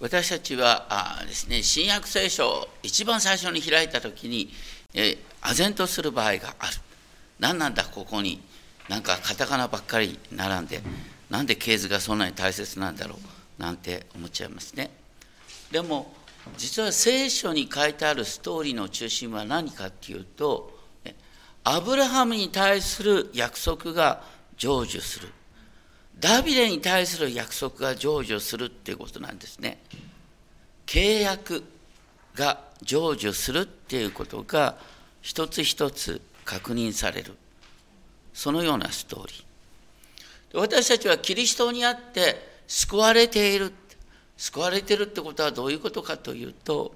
私たちはあですね新約聖書を一番最初に開いた時に、え唖然とする場合がある。何なんだここに。なんかカタカナばっかり並んでなんで系図がそんなに大切なんだろうなんて思っちゃいますね。でも実は聖書に書いてあるストーリーの中心は何かっていうとアブラハムに対する約束が成就する。ダビデに対する約束が成就するっていうことなんですね。契約が成就するっていうことが一つ一つ確認される。そのようなストーリー。私たちはキリストにあって救われている。救われているってことはどういうことかというと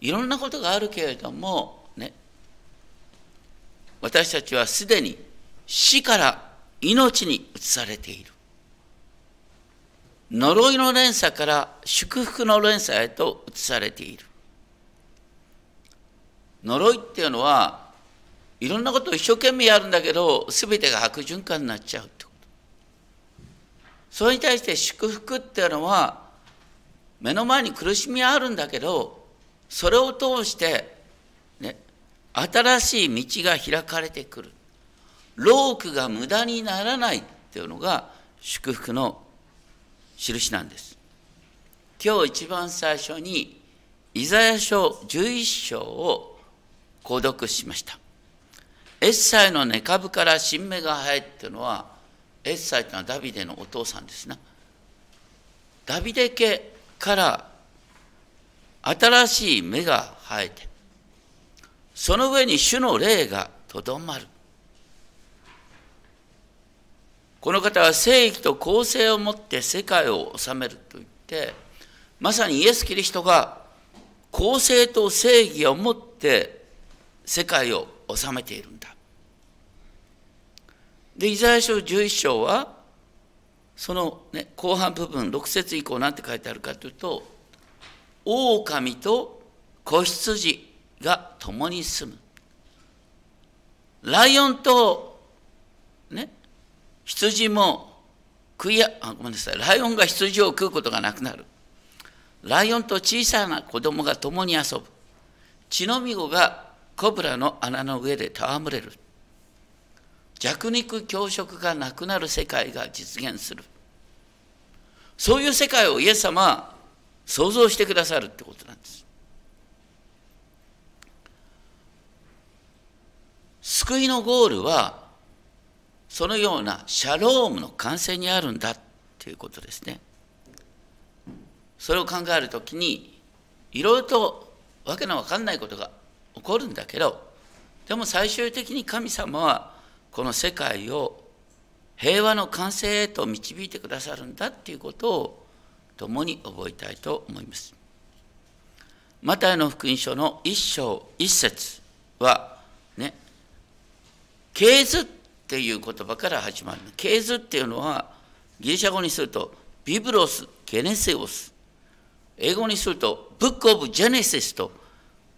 いろんなことがあるけれどもね私たちはすでに死から命に移されている。呪いの連鎖から祝福の連鎖へと移されている。呪いっていうのはいろんなことを一生懸命やるんだけど全てが悪循環になっちゃうってこと。それに対して祝福っていうのは目の前に苦しみはあるんだけどそれを通してね新しい道が開かれてくる。ロークが無駄にならないっていうのが祝福の印なんです。今日一番最初にイザヤ書11章を購読しました。エッサイの根株から新芽が生えっていうのはエッサイというのはダビデのお父さんですな。ダビデ家から新しい芽が生えてその上に主の霊がとどまる。この方は正義と公正をもって世界を治めると言ってまさにイエス・キリストが公正と正義をもって世界を治めているんだ。で、イザヤ書11章は、その、ね、後半部分、6節以降何て書いてあるかというと、狼と子羊が共に住む。ライオンと、ね、羊も食いや、あ、ごめんなさい、ライオンが羊を食うことがなくなる。ライオンと小さな子供が共に遊ぶ。血のみ子がコブラの穴の上で戯れる。弱肉強食がなくなる世界が実現する。そういう世界をイエス様は想像してくださるってことなんです。救いのゴールは、そのようなシャロームの完成にあるんだっていうことですね。それを考えるときに、いろいろとわけのわかんないことが起こるんだけどでも最終的に神様はこの世界を平和の完成へと導いてくださるんだっていうことを共に覚えたいと思います。マタイの福音書の一章一節はね「系図」っていう言葉から始まる系図っていうのはギリシャ語にするとビブロス・ゲネセオス英語にするとブック・オブ・ジェネシスと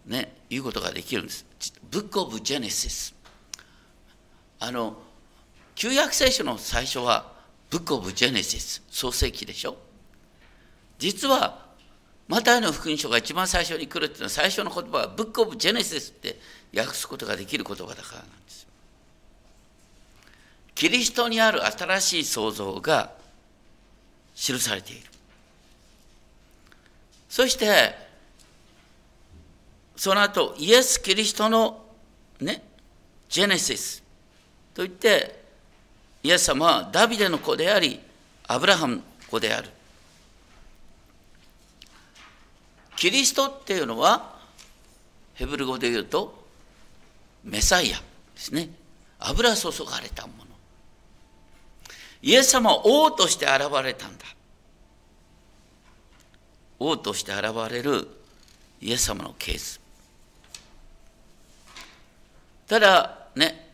ね言うことができるんです。ブック・オブ・ジェネシス。あの、旧約聖書の最初は、ブック・オブ・ジェネシス、創世記でしょ？実は、マタイの福音書が一番最初に来るっていうのは、最初の言葉は、ブック・オブ・ジェネシスって訳すことができる言葉だからなんです。キリストにある新しい創造が記されている。そして、その後、イエス・キリストのね、ジェネシスといって、イエス様はダビデの子であり、アブラハムの子である。キリストっていうのは、ヘブル語で言うと、メサイアですね。油注がれたもの。イエス様は王として現れたんだ。王として現れるイエス様のケース。ただね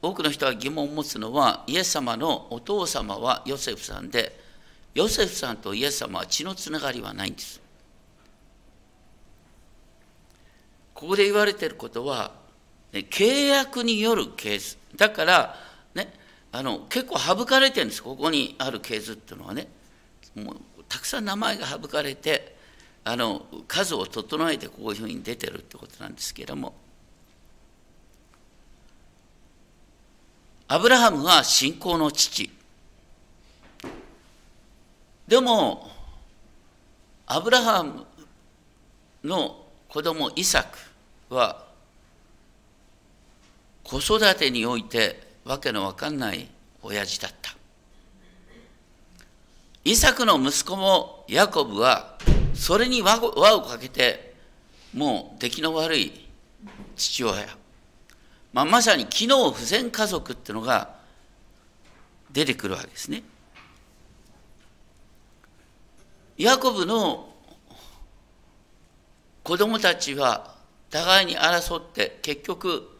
多くの人は疑問を持つのはイエス様のお父様はヨセフさんでヨセフさんとイエス様は血のつながりはないんですここで言われていることは、ね、契約によるケースだからあの結構省かれてるんです。ここにあるケースっていうのはね。もうたくさん名前が省かれてあの数を整えてこういうふうに出てるってことなんですけれども。アブラハムは信仰の父。でもアブラハムの子供イサクは子育てにおいてわけのわかんない親父だったイサクの息子もヤコブはそれに輪をかけてもう出来の悪い父親、まあ、まさに機能不全家族っていうのが出てくるわけですね。ヤコブの子供たちは互いに争って結局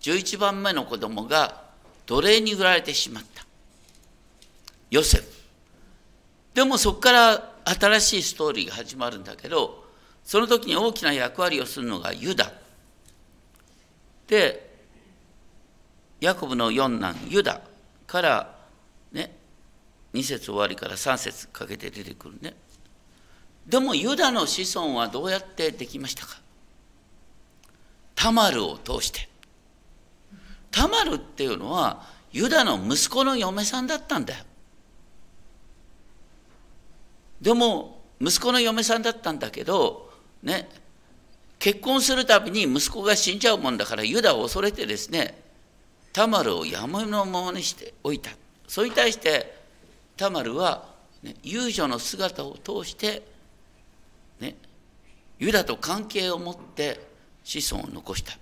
11番目の子供が奴隷に売られてしまった。ヨセフ。でもそこから新しいストーリーが始まるんだけどその時に大きな役割をするのがユダでヤコブの四男ユダからね2節終わりから3節かけて出てくるねでもユダの子孫はどうやってできましたか？タマルを通してタマルっていうのはユダの息子の嫁さんだったんだよ。でも息子の嫁さんだったんだけどね結婚するたびに息子が死んじゃうもんだからユダを恐れてですねタマルを山のままにしておいた。それに対してタマルは、ね、遊女の姿を通して、ね、ユダと関係を持って子孫を残した。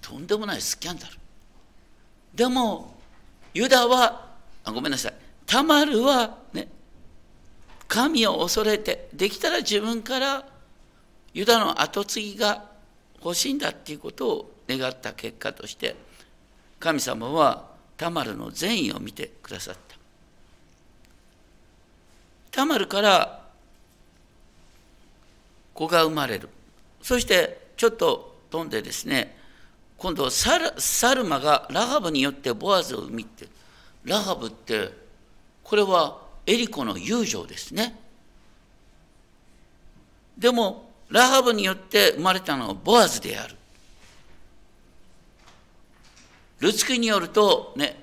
とんでもないスキャンダル。でもユダはあごめんなさい。タマルはね神を恐れてできたら自分からユダの跡継ぎが欲しいんだっていうことを願った結果として神様はタマルの善意を見てくださった。タマルから子が生まれる。そしてちょっと飛んでですね今度サルサルマがラハブによってボアズを生みってラハブってこれはエリコの友情ですね。でも、ラハブによって生まれたのはボアズである。ルツキによると、ね、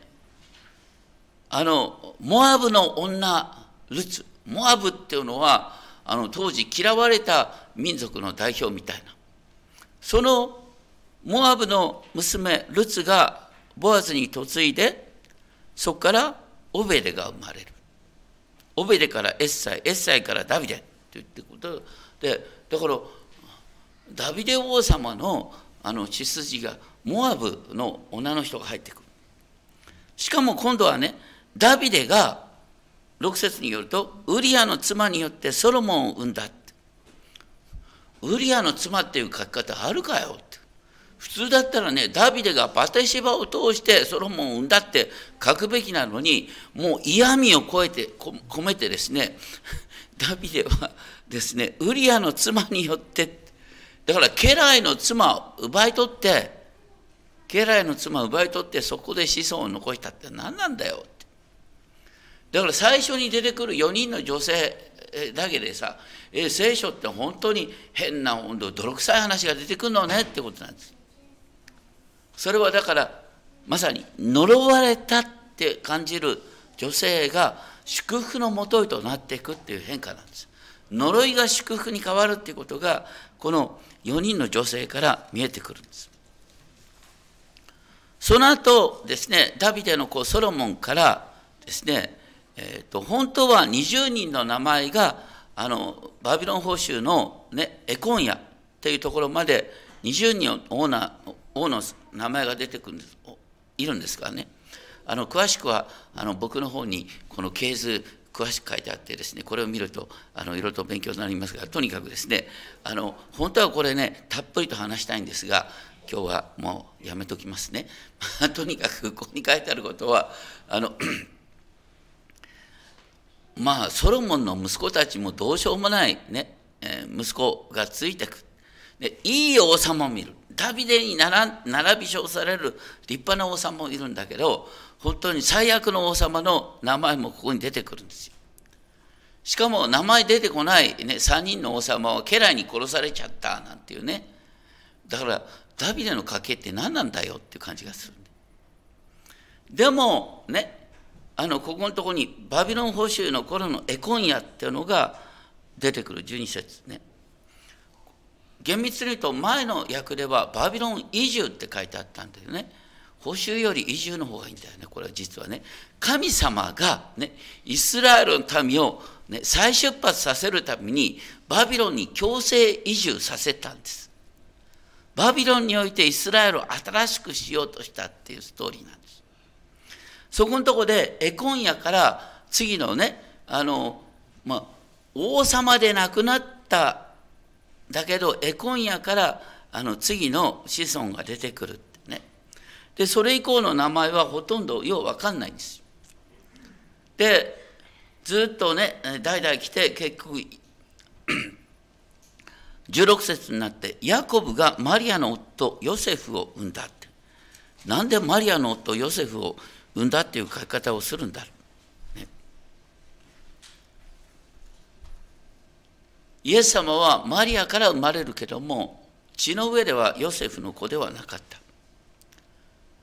あの、モアブの女、ルツ、モアブっていうのは、あの、当時嫌われた民族の代表みたいな。そのモアブの娘、ルツがボアズに嫁いで、そこからオベレが生まれる。オベデからエッサイ、エッサイからダビデって言ってことで、だから、ダビデ王様のあの血筋がモアブの女の人が入ってくる。しかも今度はね、ダビデが6節によると、ウリアの妻によってソロモンを産んだ。ウリアの妻っていう書き方あるかよって。普通だったらね、ダビデがバテシバを通してソロモンを産んだって書くべきなのに、もう嫌味を超えて、込めてですね、ダビデはですね、ウリアの妻によって、だから家来の妻を奪い取って、家来の妻を奪い取ってそこで子孫を残したって何なんだよって。だから最初に出てくる4人の女性だけでさ、聖書って本当に変な、泥臭い話が出てくるのねってことなんです。それはだからまさに呪われたって感じる女性が祝福のもといとなっていくっていう変化なんです。呪いが祝福に変わるっていうことがこの4人の女性から見えてくるんです。その後ですね、ダビデの子ソロモンからですね、えーと、本当は20人の名前があのバビロン報酬の、ね、エコンヤっていうところまで20人のオーナー王の名前が出てくるんです。いるんですからね。あの詳しくはあの僕の方にこの系図詳しく書いてあってですねこれを見るとあのいろいろと勉強になりますがとにかくですねあの本当はこれねたっぷりと話したいんですが今日はもうやめときますね。とにかくここに書いてあることはあの まあソロモンの息子たちもどうしようもないね、えー、息子がついてく。でいい王様を見る。ダビデに並び称される立派な王様もいるんだけど本当に最悪の王様の名前もここに出てくるんですよ。しかも名前出てこない、ね、3人の王様は家来に殺されちゃったなんていうね。だからダビデの家系って何なんだよっていう感じがするでもねあのここのとこにバビロン捕囚の頃のエコンヤっていうのが出てくる12節ね。厳密に言うと前の訳ではバビロン移住って書いてあったんだよね。報酬より移住の方がいいんだよね。これは実はね。神様がねイスラエルの民を、ね、再出発させるためにバビロンに強制移住させたんです。バビロンにおいてイスラエルを新しくしようとしたっていうストーリーなんです。そこのとこでエコンヤから次のねあのまあ王様で亡くなっただけどエコンヤからあの次の子孫が出てくるってね。でそれ以降の名前はほとんどよう分かんないんです。でずっとね代々来て結局 16節になってヤコブがマリアの夫ヨセフを産んだって。なんでマリアの夫ヨセフを産んだっていう書き方をするんだろう、ね、イエス様はマリアから生まれるけども血の上ではヨセフの子ではなかった。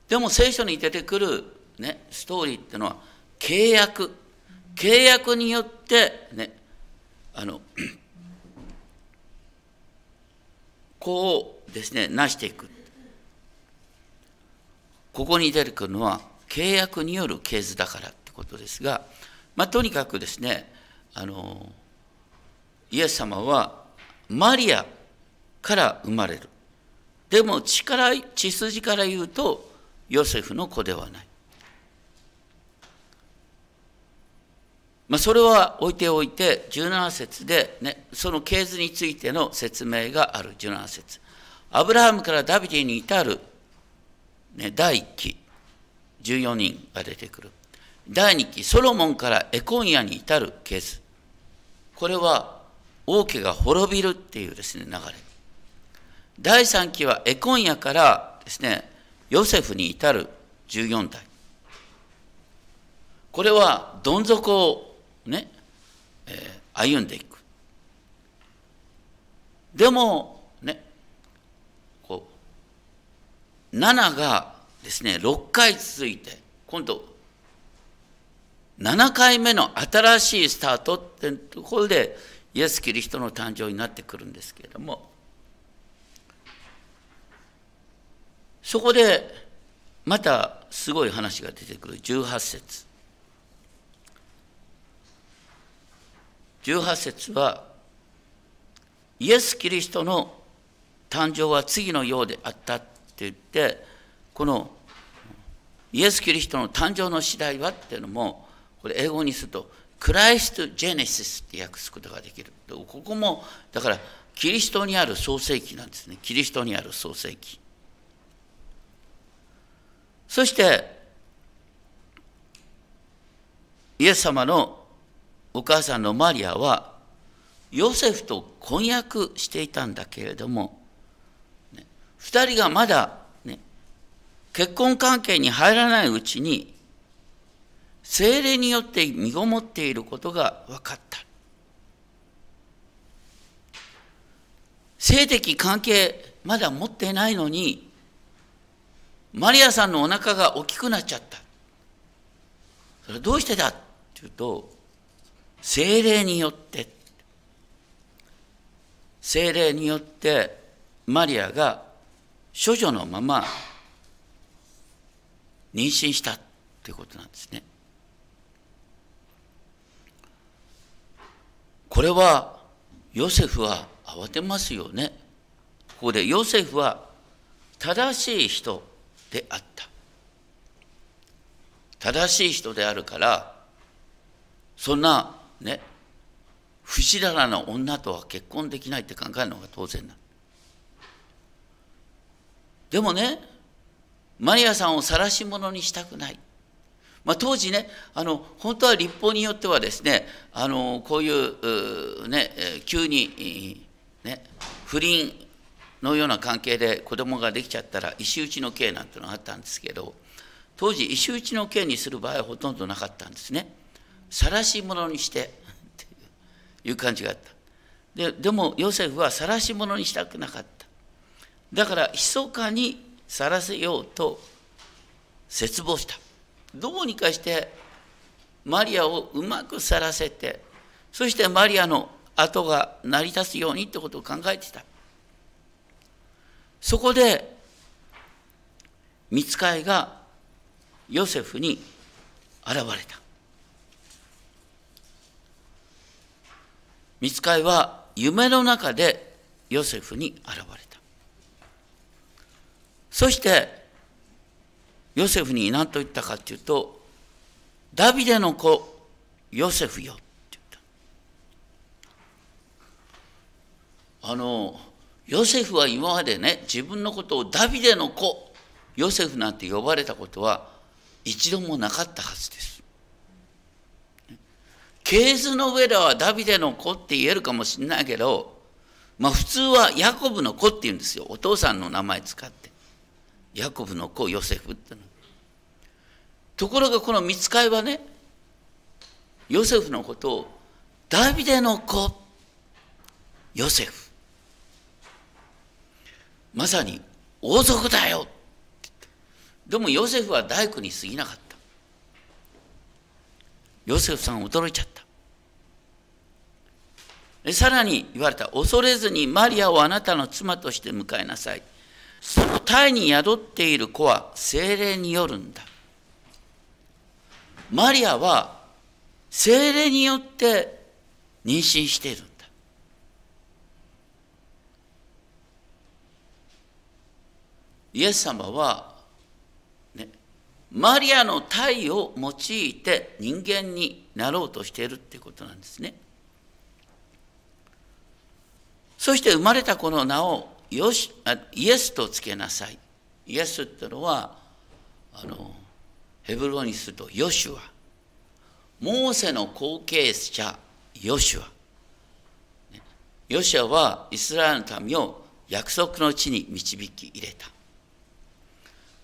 でも聖書に出てくる、ね、ストーリーっていうのは契約。契約によってねあの こうですね成していく。ここに出てくるのは契約による系図だからってことですが、まあ、とにかくですねあのイエス様はマリアから生まれる。でも血から血筋から言うとヨセフの子ではない。まあ、それは置いておいて17節で、ね、その系図についての説明がある。17節。アブラハムからダビデに至る、ね、第1期。14人が出てくる。第2期ソロモンからエコンヤに至る系図これは王家が滅びるっていうですね流れ第3期はエコンヤからですねヨセフに至る14代これはどん底をね、えー、歩んでいく。でも、ね、こう、7がですね、6回続いて、今度、7回目の新しいスタートってところで、イエス・キリストの誕生になってくるんですけれども、そこで、またすごい話が出てくる18節。18節はイエス・キリストの誕生は次のようであったって言ってこのイエス・キリストの誕生の次第はっていうのもこれ英語にするとクライスト・ジェネシスって訳すことができる。ここもだからキリストにある創世記なんですね。キリストにある創世記。そしてイエス様のお母さんのマリアはヨセフと婚約していたんだけれども、2人がまだ、ね、結婚関係に入らないうちに精霊によって身ごもっていることが分かった。性的関係まだ持ってないのにマリアさんのお腹が大きくなっちゃった。それどうしてだっていうと精霊によって精霊によってマリアが処女のまま妊娠したということなんですね。これはヨセフは慌てますよね。ここでヨセフは正しい人であった。正しい人であるからそんなね不死だらな女とは結婚できないって考えるのが当然なでもねマリアさんを晒し者にしたくない、まあ、当時ねあの本当は立法によってはですねあのこういうね急に、ね、不倫のような関係で子供ができちゃったら石打ちの刑なんてのがあったんですけど当時石打ちの刑にする場合はほとんどなかったんですね。晒し者にしていう感じがあった。ででもヨセフは晒し者にしたくなかった。だから密かに晒せようと絶望した。どうにかしてマリアをうまく去らせてそしてマリアの後が成り立つようにってことを考えてた。そこで見つかいがヨセフに現れた。見つかいは夢の中でヨセフに現れた。そしてヨセフに何と言ったかっていうとダビデの子ヨセフよって言った。あのヨセフは今までね自分のことをダビデの子ヨセフなんて呼ばれたことは一度もなかったはずです。系図の上ではダビデの子って言えるかもしれないけどまあ普通はヤコブの子って言うんですよ。お父さんの名前使って。ヤコブの子ヨセフっての。ところがこの見つかいはねヨセフのことをダビデの子ヨセフ。まさに王族だよ。でもヨセフは大工に過ぎなかった。ヨセフさん驚いちゃった。さらに言われた。恐れずにマリアをあなたの妻として迎えなさい。その胎に宿っている子は精霊によるんだマリアは精霊によって妊娠しているんだ。イエス様は、ね、マリアの体を用いて人間になろうとしているっていうことなんですね。そして生まれた子の名をよしイエスとつけなさい。イエスってのはあのヘブル語にするとヨシュア。モーセの後継者ヨシュア。ヨシュアはイスラエルの民を約束の地に導き入れた。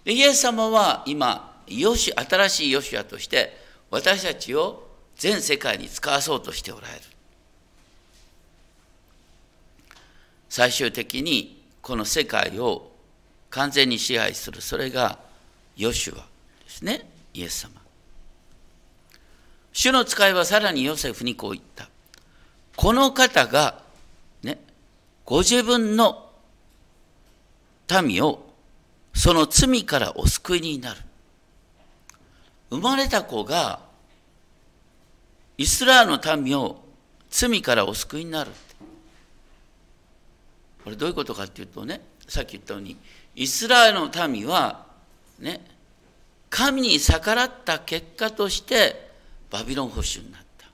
でイエス様は今ヨシ新しいヨシュアとして私たちを全世界に使わそうとしておられる。最終的にこの世界を完全に支配する。それがヨシュアですね。イエス様。主の使いはさらにヨセフにこう言った。この方がねご自分の民をその罪からお救いになる。生まれた子がイスラエルの民を罪からお救いになる。これどういうことかっていうとねさっき言ったようにイスラエルの民はね神に逆らった結果としてバビロン保守になった。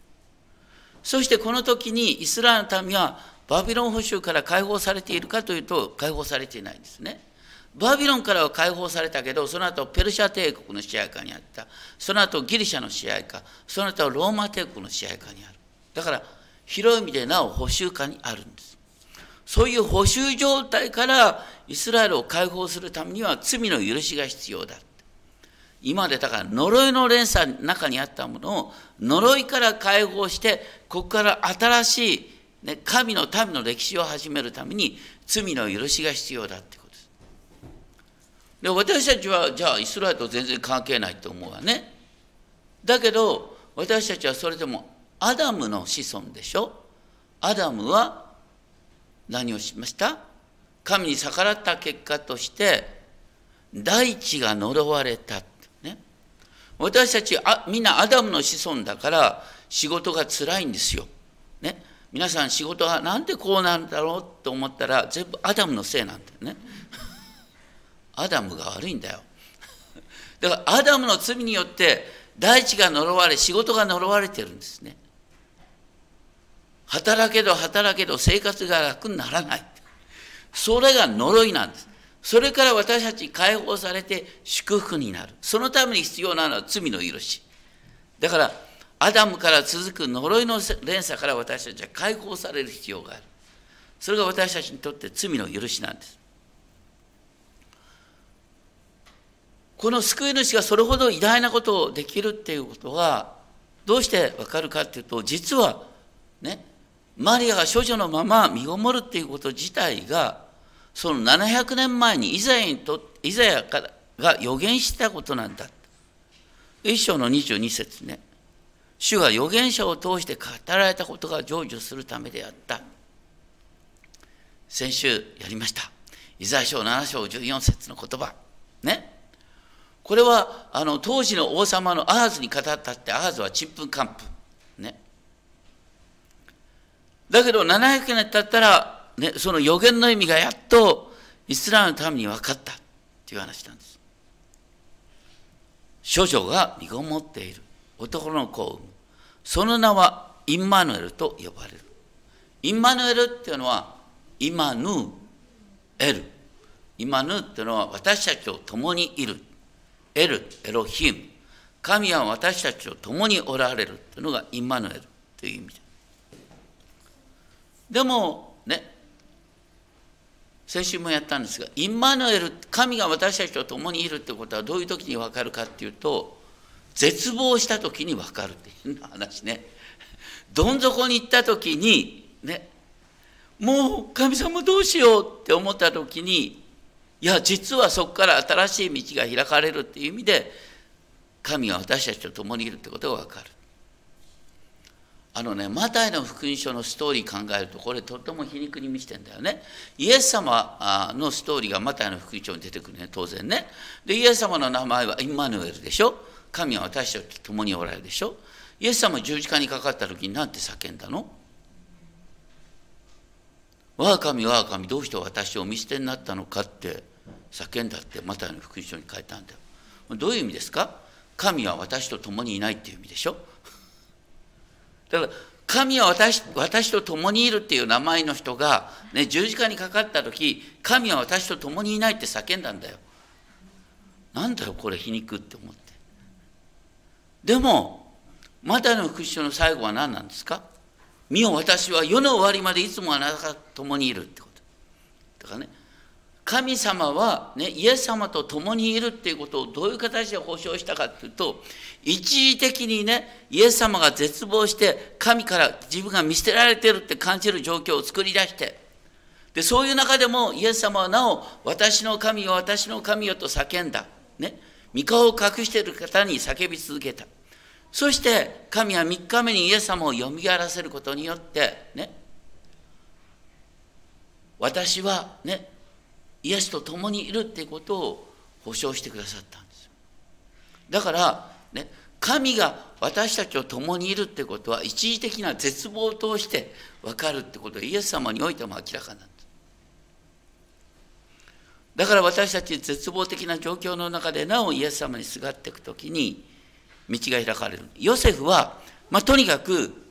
そしてこの時にイスラエルの民はバビロン保守から解放されているかというと解放されていないんですね。バビロンからは解放されたけどその後ペルシャ帝国の支配下にあった。その後ギリシャの支配下。その後ローマ帝国の支配下にある。だから広い意味でなお補修下にあるんです。そういう補修状態からイスラエルを解放するためには罪の許しが必要だ今までだから呪いの連鎖の中にあったものを呪いから解放してここから新しい、ね、神の民の歴史を始めるために罪の許しが必要だってことです。で私たちはじゃあイスラエルと全然関係ないと思うわね。だけど私たちはそれでもアダムの子孫でしょアダムは何をしました？神に逆らった結果として大地が呪われた。ね私たちあみんなアダムの子孫だから仕事が辛いんですよ。ね、皆さん仕事はなんでこうなんだろうと思ったら全部アダムのせいなんだよね。アダムが悪いんだよ。だからアダムの罪によって大地が呪われ仕事が呪われてるんですね。働けど働けど生活が楽にならない。それが呪いなんです。それから私たち解放されて祝福になる。そのために必要なのは罪の許し。だから、アダムから続く呪いの連鎖から私たちは解放される必要がある。それが私たちにとって罪の許しなんです。この救い主がそれほど偉大なことをできるっていうことは、どうしてわかるかっていうと、実はね、マリアが処女のまま身ごもるっていうこと自体がその700年前にイザヤにとイザヤからが予言したことなんだ。一章の22節ね。主が預言者を通して語られたことが成就するためであった。先週やりました。イザヤ書7章14節の言葉。ね。これはあの当時の王様のアーズに語ったってアーズはちんぷんかんぷん。だけど700年経ったらね、その予言の意味がやっとイスラエルのために分かったっていう話なんです。処女が身ごもっている男の子を産む。その名はインマヌエルと呼ばれる。インマヌエルっていうのはイマヌエル。イマヌっていうのは私たちと共にいる。エル、エロヒム。神は私たちと共におられるっていうのがインマヌエルという意味です。でもね、先週もやったんですが、インマヌエル、神が私たちと共にいるってことはどういう時に分かるかっていうと、絶望した時に分かるっていう話ね。どん底に行った時に、ね、もう神様どうしようって思った時に、いや、実はそこから新しい道が開かれるっていう意味で、神が私たちと共にいるってことが分かる。あのね、マタイの福音書のストーリー考えると、これとっても皮肉に満ちてんだよね。イエス様のストーリーがマタイの福音書に出てくるね、当然ね。で、イエス様の名前はインマヌエルでしょ。神は私たちと共におられるでしょ。イエス様十字架にかかった時に何て叫んだの？我が神、我が神、どうして私を見捨てになったのかって叫んだってマタイの福音書に書いたんだよ。どういう意味ですか？神は私と共にいないっていう意味でしょ。だから神は私私と共にいるっていう名前の人が、ね、十字架にかかった時神は私と共にいないって叫んだんだよ。なんだよこれ皮肉って思って。でもマタイの福音書の最後は何なんですか？見よ私は世の終わりまでいつもあなたと共にいるってこと。だからね神様は、ね、イエス様と共にいるっていうことをどういう形で保証したかっていうと一時的にねイエス様が絶望して神から自分が見捨てられてるって感じる状況を作り出してでそういう中でもイエス様はなお私の神よ私の神よと叫んだ、ね、御顔を隠している方に叫び続けた。そして神は3日目にイエス様をよみがらせることによってね私はねイエスと共にいるっていうことを保証してくださったんです。だからね神が私たちと共にいるってことは一時的な絶望を通して分かるってことはイエス様においても明らかなんですだから私たち絶望的な状況の中でなおイエス様にすがっていくときに道が開かれる。ヨセフは、まあ、とにかく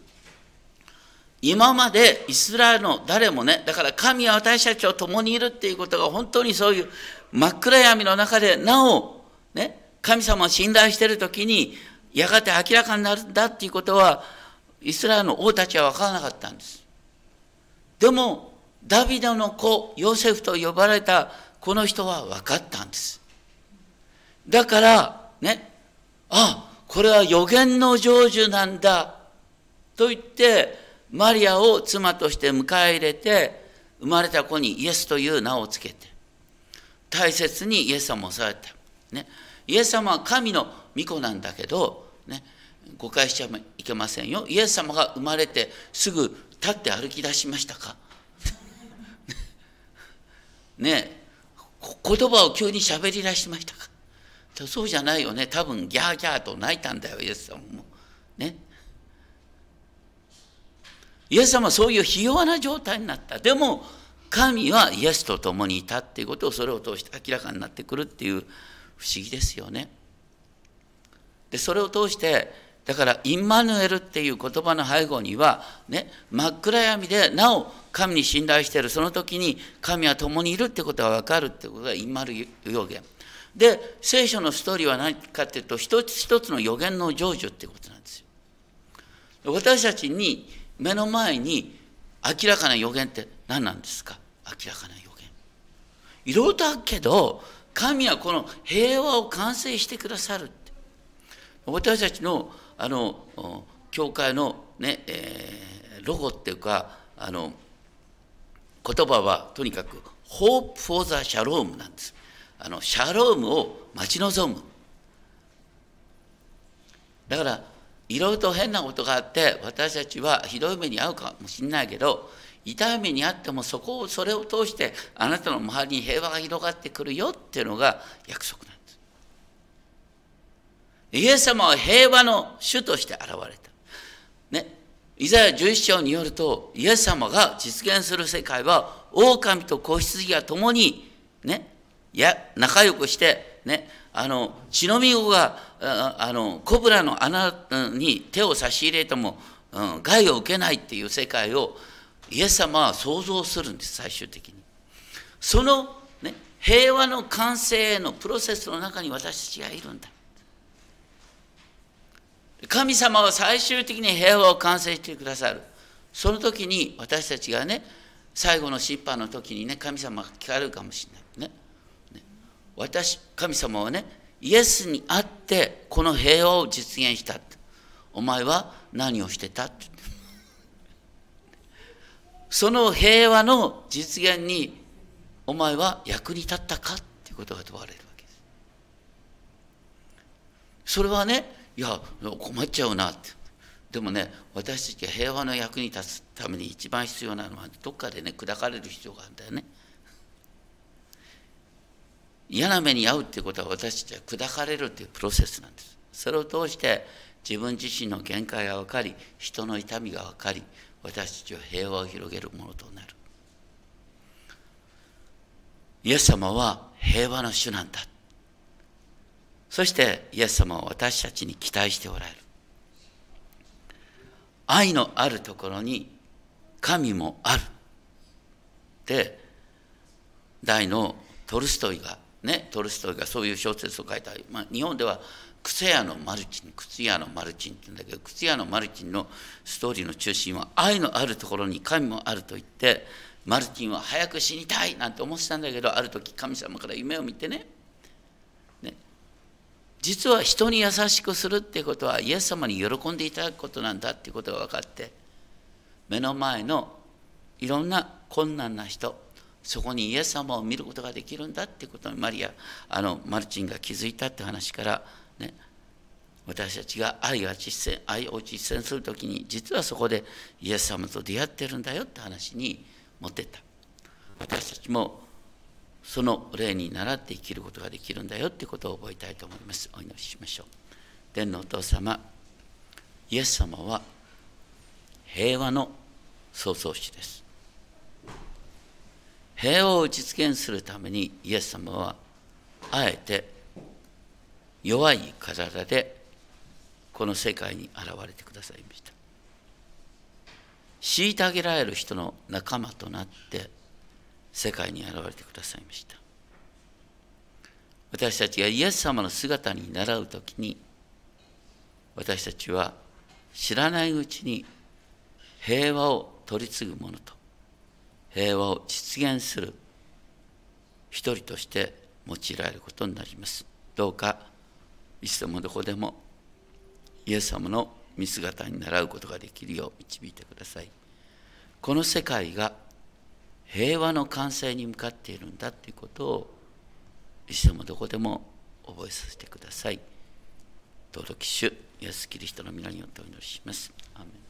今までイスラエルの誰もね、だから神は私たちと共にいるっていうことが本当にそういう真っ暗闇の中でなお、ね、神様を信頼している時にやがて明らかになるんだっていうことはイスラエルの王たちは分からなかったんです。でもダビデの子ヨセフと呼ばれたこの人は分かったんです。だからねあこれは予言の成就なんだと言ってマリアを妻として迎え入れて生まれた子にイエスという名をつけて大切にイエス様をされた、ね、イエス様は神の御子なんだけど、ね、誤解しちゃいけませんよ。イエス様が生まれてすぐ立って歩き出しましたか？ね。言葉を急に喋り出しましたか？そうじゃないよね。多分ギャーギャーと泣いたんだよイエス様も。ね。イエス様はそういうひ弱な状態になった。でも、神はイエスと共にいたっていうことをそれを通して明らかになってくるっていう不思議ですよね。で、それを通して、だから、インマヌエルっていう言葉の背後には、ね、真っ暗闇でなお神に信頼している、その時に神は共にいるってことが分かるってことがインマル予言。で、聖書のストーリーは何かっていうと、一つ一つの予言の成就ってことなんですよ。私たちに目の前に明らかな予言って何なんですか？明らかな予言。いろいろとあるけど神はこの平和を完成してくださるって私たちのあの教会のね、えー、ロゴっていうかあの言葉はとにかく Hope for the Shalom なんです。あのシャロームを待ち望む。だからいろいろと変なことがあって私たちはひどい目に遭うかもしれないけど痛い目に遭ってもそこをそれを通してあなたの周りに平和が広がってくるよっていうのが約束なんです。イエス様は平和の主として現れた。ね。イザヤ11章によるとイエス様が実現する世界は狼と子羊が共にねや仲良くしてねあの血のみ子があのコブラの穴に手を差し入れても、うん、害を受けないっていう世界をイエス様は想像するんです最終的に。その、ね、平和の完成へのプロセスの中に私たちがいるんだ。神様は最終的に平和を完成してくださる。その時に私たちがね最後の審判の時にね神様が聞かれるかもしれない。私神様はねイエスに会ってこの平和を実現したお前は何をしてたってその平和の実現にお前は役に立ったかっていうことが問われるわけです。それはね、いや、困っちゃうなって。でもね、私たちが平和の役に立つために一番必要なのは、どっかでね、砕かれる必要があるんだよね。嫌な目に遭うってことは私たちは砕かれるというプロセスなんです。それを通して自分自身の限界が分かり、人の痛みが分かり、私たちは平和を広げるものとなる。イエス様は平和の主なんだ。そしてイエス様は私たちに期待しておられる。愛のあるところに神もある。で大のトルストイがねトルストイがそういう小説を書いた、まあ、日本では靴屋のマルチン靴屋のマルチンって言うんだけど靴屋のマルチンのストーリーの中心は愛のあるところに神もあると言ってマルチンは早く死にたいなんて思ってたんだけどある時神様から夢を見てね。ね。実は人に優しくするっていうことはイエス様に喜んでいただくことなんだっていうことが分かって目の前のいろんな困難な人そこにイエス様を見ることができるんだってことにマリアあのマルチンが気づいたって話からね、私たちが愛が実践愛を実践する時に実はそこでイエス様と出会ってるんだよって話に持ってった。私たちもその例に倣って生きることができるんだよってことを覚えたいと思います。お祈りしましょう。天のお父様イエス様は平和の創造主です。平和を実現するためにイエス様はあえて弱い体でこの世界に現れてくださいました。虐げられる人の仲間となって世界に現れてくださいました。私たちがイエス様の姿に習う時に私たちは知らないうちに平和を取り継ぐものと平和を実現する一人として用いられることになりますどうかいつでもどこでもイエス様の見姿に習うことができるよう導いてくださいこの世界が平和の完成に向かっているんだということをいつでもどこでも覚えさせてください。登録主イエス・キリストの皆によってお祈りします。アメン